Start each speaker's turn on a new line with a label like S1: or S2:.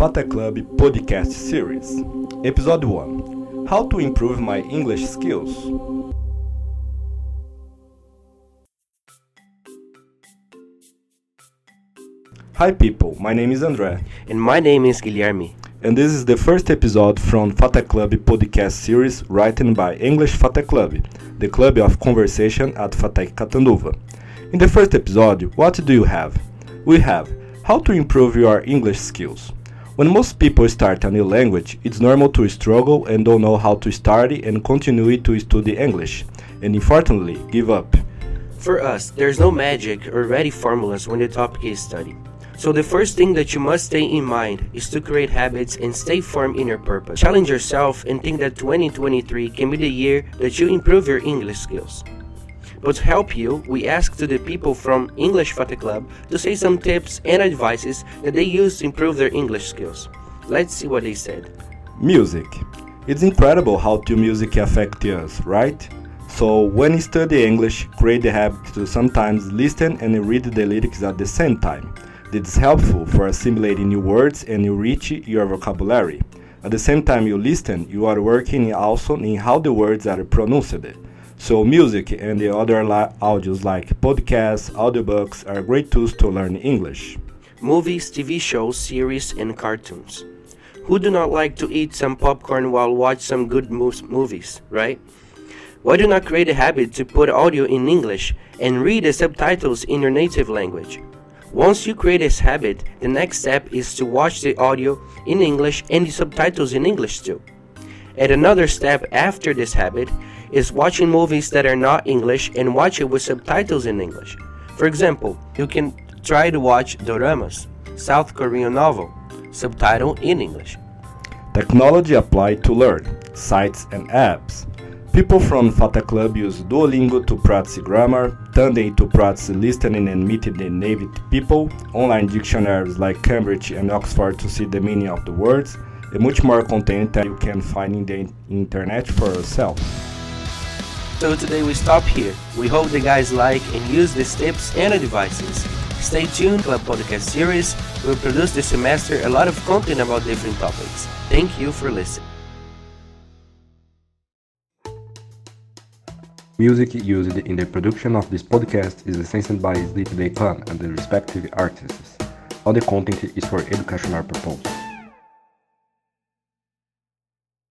S1: FATEClub podcast series. Episode 1 um, How to improve my English skills. Hi, people, my name is André.
S2: And my name is Guilherme.
S1: And this is the first episode from FATEClub podcast series written by English FATEClub, the club of conversation at Fatec Catanduva. In the first episode, what do you have? We have how to improve your English skills. When most people start a new language, it's normal to struggle and don't know how to study and continue to study English, and unfortunately, give up.
S2: For us, there's no magic or ready formulas when the topic is study. So the first thing that you must stay in mind is to create habits and stay firm in your purpose. Challenge yourself and think that 2023 can be the year that you improve your English skills. But to help you, we asked the people from English FATEClub to say some tips and advices that they use to improve their English skills. Let's see what they said.
S1: Music. It's incredible how to music affect us, right? So when you study English, create the habit to sometimes listen and read the lyrics at the same time. This is helpful for assimilating new words and enrich your vocabulary. At the same time you listen, you are working also in how the words are pronounced. So music and the other audios like podcasts, audiobooks are great tools to learn English.
S2: Movies, TV shows, series, and cartoons. Who do not like to eat some popcorn while watch some good movies, right? Why do not create a habit to put audio in English and read the subtitles in your native language? Once you create this habit, the next step is to watch the audio in English and the subtitles in English too. And another step after this habit is watching movies that are not English and watch it with subtitles in English. For example, you can try to watch doramas, South Korean novel, subtitle in English.
S1: Technology applied to learn, sites and apps. People from FATEClub use Duolingo to practice grammar, Tandem to practice listening and meeting the native people, online dictionaries like Cambridge and Oxford to see the meaning of the words, and much more content that you can find in the internet for yourself.
S2: So today we stop here. We hope the guys like and use these tips and advices. Stay tuned to our podcast series. We'll produce this semester a lot of content about different topics. Thank you for listening.
S1: Music used in the production of this podcast is licensed by Sleep Day Plan and the respective artists. All the content is for educational purposes.